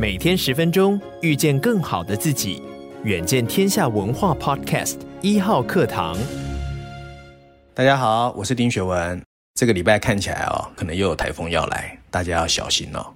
每天十分钟，遇见更好的自己。远见天下文化 Podcast 一号课堂。大家好，我是丁学文。这个礼拜看起来哦，可能又有台风要来，大家要小心哦。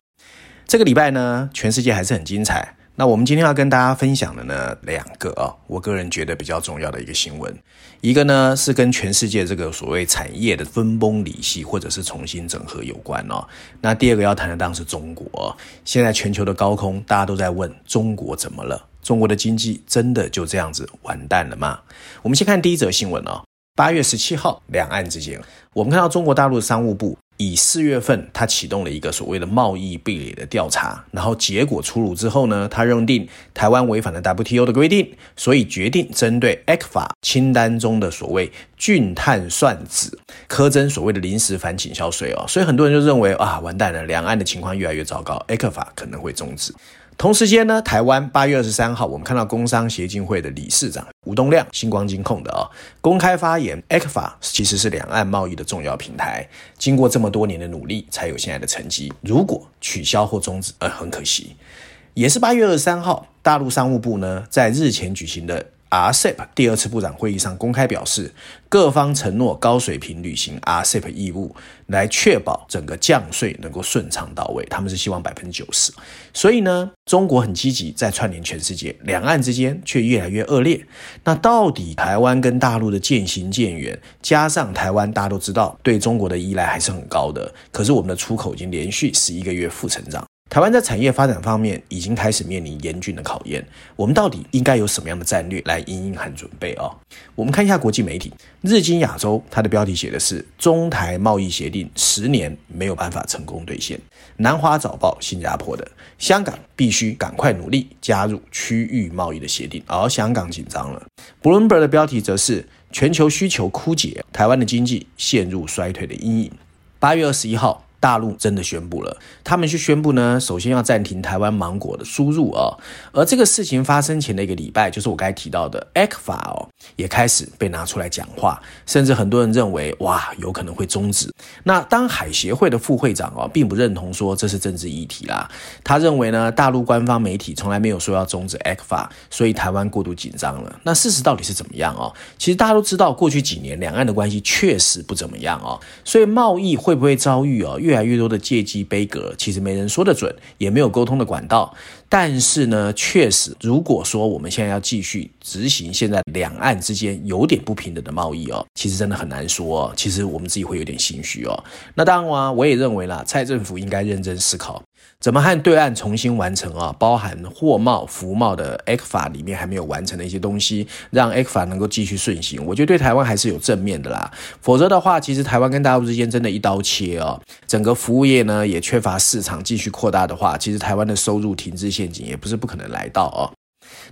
这个礼拜呢，全世界还是很精彩。那我们今天要跟大家分享的呢，两个哦，我个人觉得比较重要的一个新闻。一个呢是跟全世界这个所谓产业的分崩离析或者是重新整合有关哦。那第二个要谈的当然是中国。现在全球的高空，大家都在问中国怎么了？中国的经济真的就这样子完蛋了吗？我们先看第一则新闻哦。八月十七号，两岸之间，我们看到中国大陆的商务部以四月份，他启动了一个所谓的贸易壁垒的调查，然后结果出炉之后呢，他认定台湾违反了 WTO 的规定，所以决定针对 ECFA 清单中的所谓菌碳算子苛征所谓的临时反倾销税哦。所以很多人就认为啊，完蛋了，两岸的情况越来越糟糕，ECFA 可能会终止。同时间呢，台湾八月二十三号，我们看到工商协进会的理事长吴东亮，星光金控的啊、公开发言，ECFA 其实是两岸贸易的重要平台，经过这么多年的努力，才有现在的成绩。如果取消或终止，呃，很可惜。也是八月二十三号，大陆商务部呢，在日前举行的。RCEP 第二次部长会议上公开表示，各方承诺高水平履行 RCEP 义务，来确保整个降税能够顺畅到位。他们是希望百分之九十。所以呢，中国很积极在串联全世界，两岸之间却越来越恶劣。那到底台湾跟大陆的渐行渐远，加上台湾大家都知道对中国的依赖还是很高的，可是我们的出口已经连续十一个月负成长。台湾在产业发展方面已经开始面临严峻的考验，我们到底应该有什么样的战略来因应和准备啊？我们看一下国际媒体，日经亚洲，它的标题写的是“中台贸易协定十年没有办法成功兑现”。南华早报，新加坡的香港必须赶快努力加入区域贸易的协定，而香港紧张了。Bloomberg 的标题则是“全球需求枯竭，台湾的经济陷入衰退的阴影”。八月二十一号。大陆真的宣布了，他们去宣布呢，首先要暂停台湾芒果的输入啊、哦，而这个事情发生前的一个礼拜，就是我刚才提到的 ECFA 哦，也开始被拿出来讲话，甚至很多人认为哇，有可能会终止。那当海协会的副会长哦，并不认同说这是政治议题啦，他认为呢，大陆官方媒体从来没有说要终止 ECFA，所以台湾过度紧张了。那事实到底是怎么样哦？其实大家都知道，过去几年两岸的关系确实不怎么样哦，所以贸易会不会遭遇哦越越来越多的借机杯葛，其实没人说得准，也没有沟通的管道。但是呢，确实，如果说我们现在要继续执行现在两岸之间有点不平等的贸易哦，其实真的很难说。其实我们自己会有点心虚哦。那当然啊，我也认为啦，蔡政府应该认真思考。怎么和对岸重新完成啊？包含货贸、服贸的 ECFA 里面还没有完成的一些东西，让 ECFA 能够继续顺行，我觉得对台湾还是有正面的啦。否则的话，其实台湾跟大陆之间真的一刀切哦，整个服务业呢也缺乏市场，继续扩大的话，其实台湾的收入停滞陷阱也不是不可能来到哦。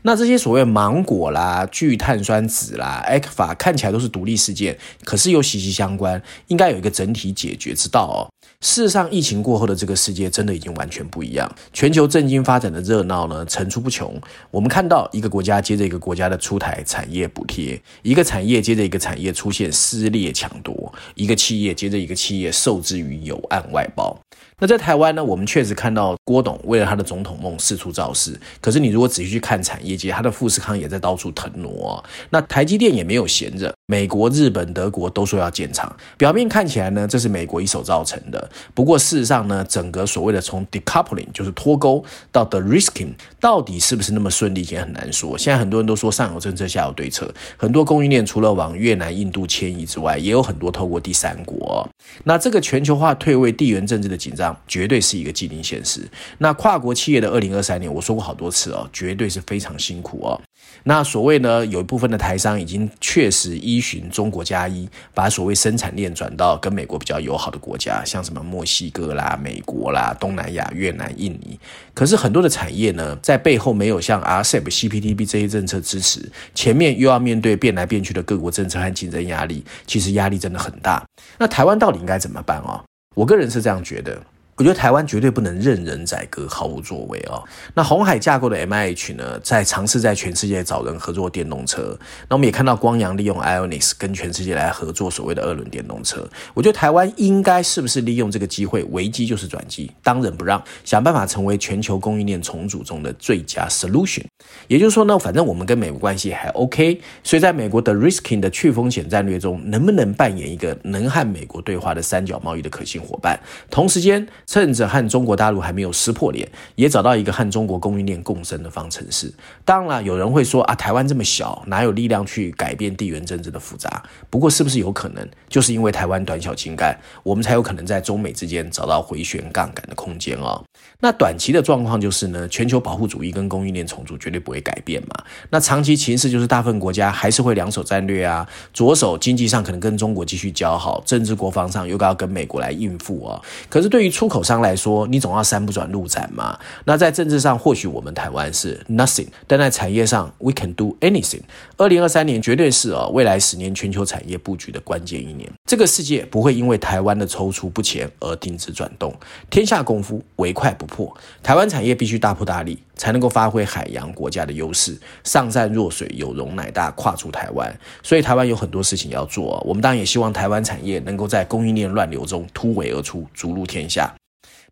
那这些所谓芒果啦、聚碳酸酯啦、ECFA 看起来都是独立事件，可是又息息相关，应该有一个整体解决之道哦。事实上，疫情过后的这个世界真的已经完全不一样，全球震惊发展的热闹呢层出不穷。我们看到一个国家接着一个国家的出台产业补贴，一个产业接着一个产业出现撕裂抢夺，一个企业接着一个企业受制于有案外包。那在台湾呢，我们确实看到郭董为了他的总统梦四处造势。可是你如果仔细去看产业以及，他的富士康也在到处腾挪哦。那台积电也没有闲着，美国、日本、德国都说要建厂。表面看起来呢，这是美国一手造成的。不过事实上呢，整个所谓的从 decoupling 就是脱钩到 the risking，到底是不是那么顺利，也很难说。现在很多人都说上有政策，下有对策。很多供应链除了往越南、印度迁移之外，也有很多透过第三国。那这个全球化退位、地缘政治的紧张。绝对是一个既定现实。那跨国企业的二零二三年，我说过好多次哦，绝对是非常辛苦哦。那所谓呢，有一部分的台商已经确实依循中国加一，把所谓生产链转到跟美国比较友好的国家，像什么墨西哥啦、美国啦、东南亚、越南、印尼。可是很多的产业呢，在背后没有像 RCEP、CPTP 这些政策支持，前面又要面对变来变去的各国政策和竞争压力，其实压力真的很大。那台湾到底应该怎么办哦？我个人是这样觉得。我觉得台湾绝对不能任人宰割、毫无作为哦。那红海架构的 MIH 呢，在尝试在全世界找人合作电动车。那我们也看到光阳利用 Ionis 跟全世界来合作所谓的二轮电动车。我觉得台湾应该是不是利用这个机会，危机就是转机，当仁不让，想办法成为全球供应链重组中的最佳 solution。也就是说呢，反正我们跟美国关系还 OK，所以在美国的 risking 的去风险战略中，能不能扮演一个能和美国对话的三角贸易的可信伙伴？同时间。趁着和中国大陆还没有撕破脸，也找到一个和中国供应链共生的方程式。当然了，有人会说啊，台湾这么小，哪有力量去改变地缘政治的复杂？不过，是不是有可能，就是因为台湾短小精干，我们才有可能在中美之间找到回旋杠杆的空间哦。那短期的状况就是呢，全球保护主义跟供应链重组绝对不会改变嘛。那长期情势就是大部分国家还是会两手战略啊，左手经济上可能跟中国继续交好，政治国防上又该要跟美国来应付哦。可是对于出口，商来说，你总要山不转路转嘛。那在政治上，或许我们台湾是 nothing，但在产业上，we can do anything。二零二三年绝对是哦，未来十年全球产业布局的关键一年。这个世界不会因为台湾的踌躇不前而停止转动，天下功夫唯快不破。台湾产业必须大破大立，才能够发挥海洋国家的优势，上善若水，有容乃大，跨出台湾。所以台湾有很多事情要做。我们当然也希望台湾产业能够在供应链乱流中突围而出，逐鹿天下。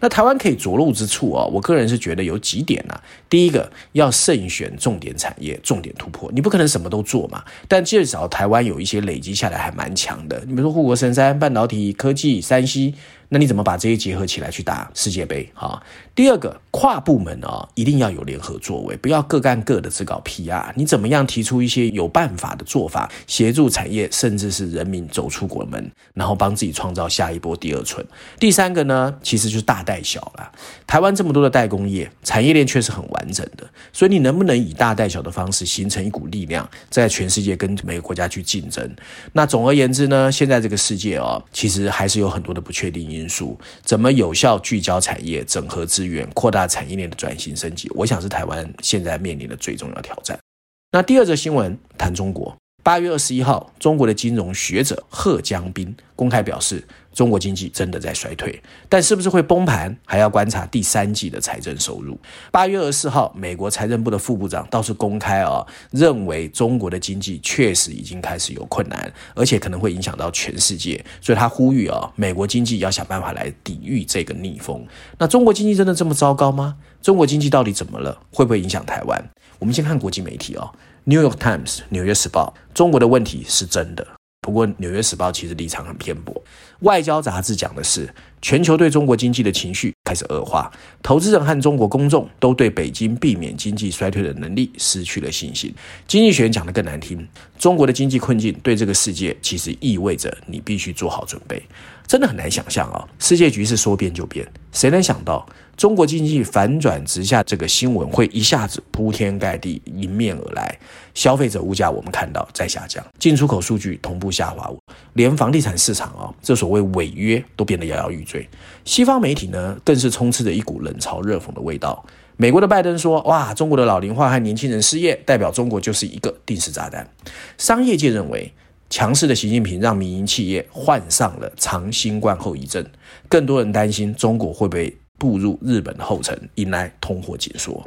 那台湾可以着陆之处啊，我个人是觉得有几点啊。第一个，要慎选重点产业、重点突破。你不可能什么都做嘛，但至少台湾有一些累积下来还蛮强的。你比如说护国神山、半导体、科技、山西。那你怎么把这些结合起来去打世界杯？哈，第二个跨部门啊，一定要有联合作为，不要各干各的，只搞 PR。你怎么样提出一些有办法的做法，协助产业甚至是人民走出国门，然后帮自己创造下一波第二春。第三个呢，其实就是大带小啦。台湾这么多的代工业，产业链确实很完整的，所以你能不能以大带小的方式形成一股力量，在全世界跟每个国家去竞争？那总而言之呢，现在这个世界哦，其实还是有很多的不确定因。因素怎么有效聚焦产业、整合资源、扩大产业链的转型升级？我想是台湾现在面临的最重要挑战。那第二则新闻谈中国，八月二十一号，中国的金融学者贺江斌公开表示。中国经济真的在衰退，但是不是会崩盘，还要观察第三季的财政收入。八月二十四号，美国财政部的副部长倒是公开啊、认为中国的经济确实已经开始有困难，而且可能会影响到全世界，所以他呼吁啊、美国经济要想办法来抵御这个逆风。那中国经济真的这么糟糕吗？中国经济到底怎么了？会不会影响台湾？我们先看国际媒体哦，《New York Times》纽约时报，中国的问题是真的。不过，《纽约时报》其实立场很偏颇。外交杂志讲的是，全球对中国经济的情绪开始恶化，投资人和中国公众都对北京避免经济衰退的能力失去了信心。经济学人讲的更难听，中国的经济困境对这个世界其实意味着你必须做好准备。真的很难想象啊，世界局势说变就变，谁能想到？中国经济反转直下，这个新闻会一下子铺天盖地迎面而来。消费者物价我们看到在下降，进出口数据同步下滑，连房地产市场啊，这所谓违约都变得摇摇欲对。西方媒体呢，更是充斥着一股冷嘲热讽的味道。美国的拜登说：“哇，中国的老龄化和年轻人失业，代表中国就是一个定时炸弹。”商业界认为，强势的习近平让民营企业患上了长新冠后遗症，更多人担心中国会被步入日本的后尘，迎来通货紧缩。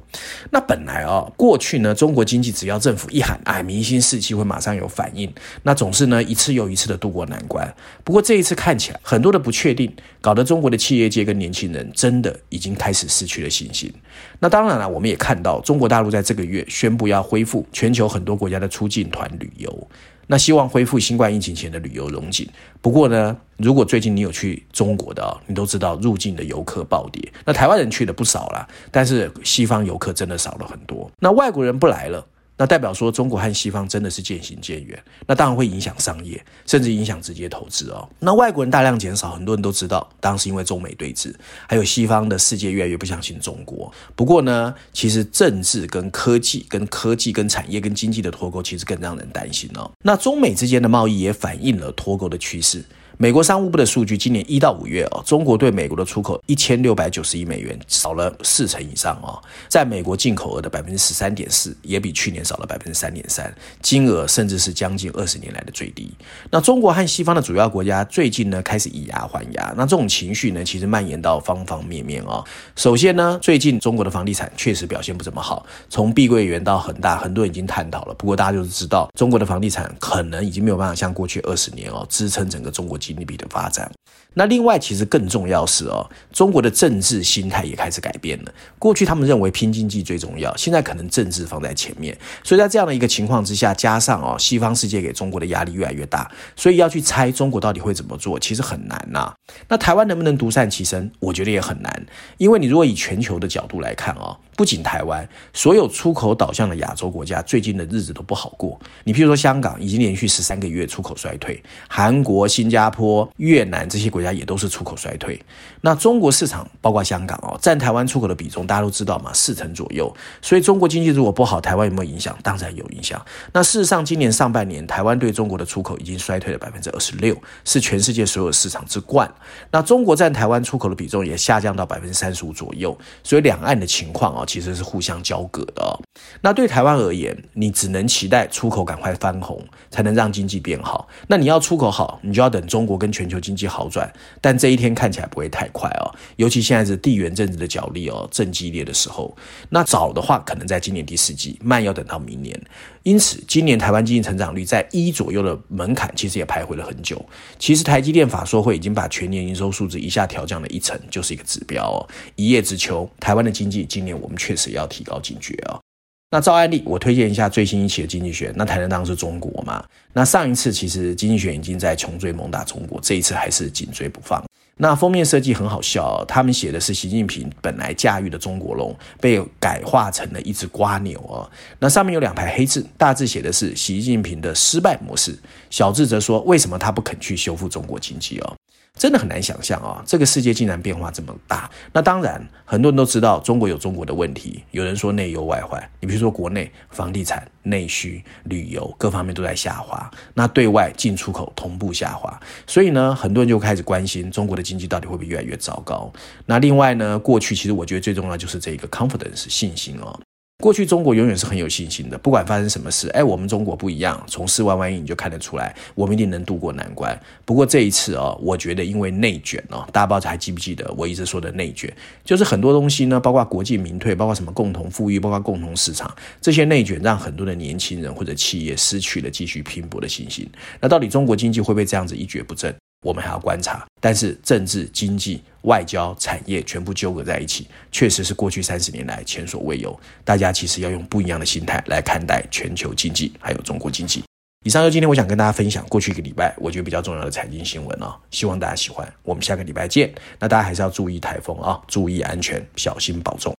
那本来啊、过去呢，中国经济只要政府一喊，哎，民心士气会马上有反应，那总是呢一次又一次的渡过难关。不过这一次看起来，很多的不确定，搞得中国的企业界跟年轻人真的已经开始失去了信心。那当然了，我们也看到中国大陆在这个月宣布要恢复全球很多国家的出境团旅游。那希望恢复新冠疫情前的旅游融景。不过呢，如果最近你有去中国的，你都知道入境的游客暴跌。那台湾人去的不少啦，但是西方游客真的少了很多。那外国人不来了。那代表说中国和西方真的是渐行渐远，那当然会影响商业，甚至影响直接投资哦。那外国人大量减少，很多人都知道，当然是因为中美对峙，还有西方的世界越来越不相信中国。不过呢，其实政治跟科技、跟科技、跟产业、跟经济的脱钩，其实更让人担心哦。那中美之间的贸易也反映了脱钩的趋势。美国商务部的数据，今年一到五月哦，中国对美国的出口一千六百九十亿美元，少了四成以上哦。在美国进口额的百分之十三点四，也比去年少了百分之三点三，金额甚至是将近二十年来的最低。那中国和西方的主要国家最近呢，开始以牙还牙，那这种情绪呢，其实蔓延到方方面面哦。首先呢，最近中国的房地产确实表现不怎么好，从碧桂园到恒大，很多人已经探讨了。不过大家就是知道，中国的房地产可能已经没有办法像过去二十年哦，支撑整个中国经济。经济的发展，那另外其实更重要是哦，中国的政治心态也开始改变了。过去他们认为拼经济最重要，现在可能政治放在前面。所以在这样的一个情况之下，加上哦，西方世界给中国的压力越来越大，所以要去猜中国到底会怎么做，其实很难呐。那台湾能不能独善其身？我觉得也很难，因为你如果以全球的角度来看哦。不仅台湾，所有出口导向的亚洲国家最近的日子都不好过。你譬如说香港已经连续十三个月出口衰退，韩国、新加坡、越南这些国家也都是出口衰退。那中国市场包括香港哦，占台湾出口的比重大家都知道嘛，四成左右。所以中国经济如果不好，台湾有没有影响？当然有影响。那事实上，今年上半年台湾对中国的出口已经衰退了百分之二十六，是全世界所有市场之冠。那中国占台湾出口的比重也下降到百分之三十五左右。所以两岸的情况哦。其实是互相交割的哦。那对台湾而言，你只能期待出口赶快翻红，才能让经济变好。那你要出口好，你就要等中国跟全球经济好转。但这一天看起来不会太快哦。尤其现在是地缘政治的角力哦，正激烈的时候。那早的话，可能在今年第四季；慢要等到明年。因此，今年台湾经济成长率在一左右的门槛，其实也徘徊了很久。其实台积电法说会已经把全年营收数字一下调降了一成，就是一个指标哦。一叶知秋，台湾的经济今年我们确实要提高警觉哦。那照案例，我推荐一下最新一期的《经济学》，那台南当是中国嘛。那上一次其实《经济学》已经在穷追猛打中国，这一次还是紧追不放。那封面设计很好笑哦，他们写的是习近平本来驾驭的中国龙被改化成了一只瓜牛哦。那上面有两排黑字，大字写的是习近平的失败模式，小字则说为什么他不肯去修复中国经济哦。真的很难想象啊、这个世界竟然变化这么大。那当然，很多人都知道中国有中国的问题。有人说内忧外患，你比如说国内房地产、内需、旅游各方面都在下滑，那对外进出口同步下滑。所以呢，很多人就开始关心中国的经济到底会不会越来越糟糕。那另外呢，过去其实我觉得最重要就是这个 confidence 信心哦。过去中国永远是很有信心的，不管发生什么事，哎，我们中国不一样，从四万万亿你就看得出来，我们一定能渡过难关。不过这一次哦，我觉得因为内卷哦，大家不知道还记不记得我一直说的内卷，就是很多东西呢，包括国际民退，包括什么共同富裕，包括共同市场，这些内卷让很多的年轻人或者企业失去了继续拼搏的信心。那到底中国经济会不会这样子一蹶不振？我们还要观察，但是政治、经济、外交、产业全部纠葛在一起，确实是过去三十年来前所未有。大家其实要用不一样的心态来看待全球经济，还有中国经济。以上就今天我想跟大家分享过去一个礼拜我觉得比较重要的财经新闻哦，希望大家喜欢。我们下个礼拜见。那大家还是要注意台风啊，注意安全，小心保重。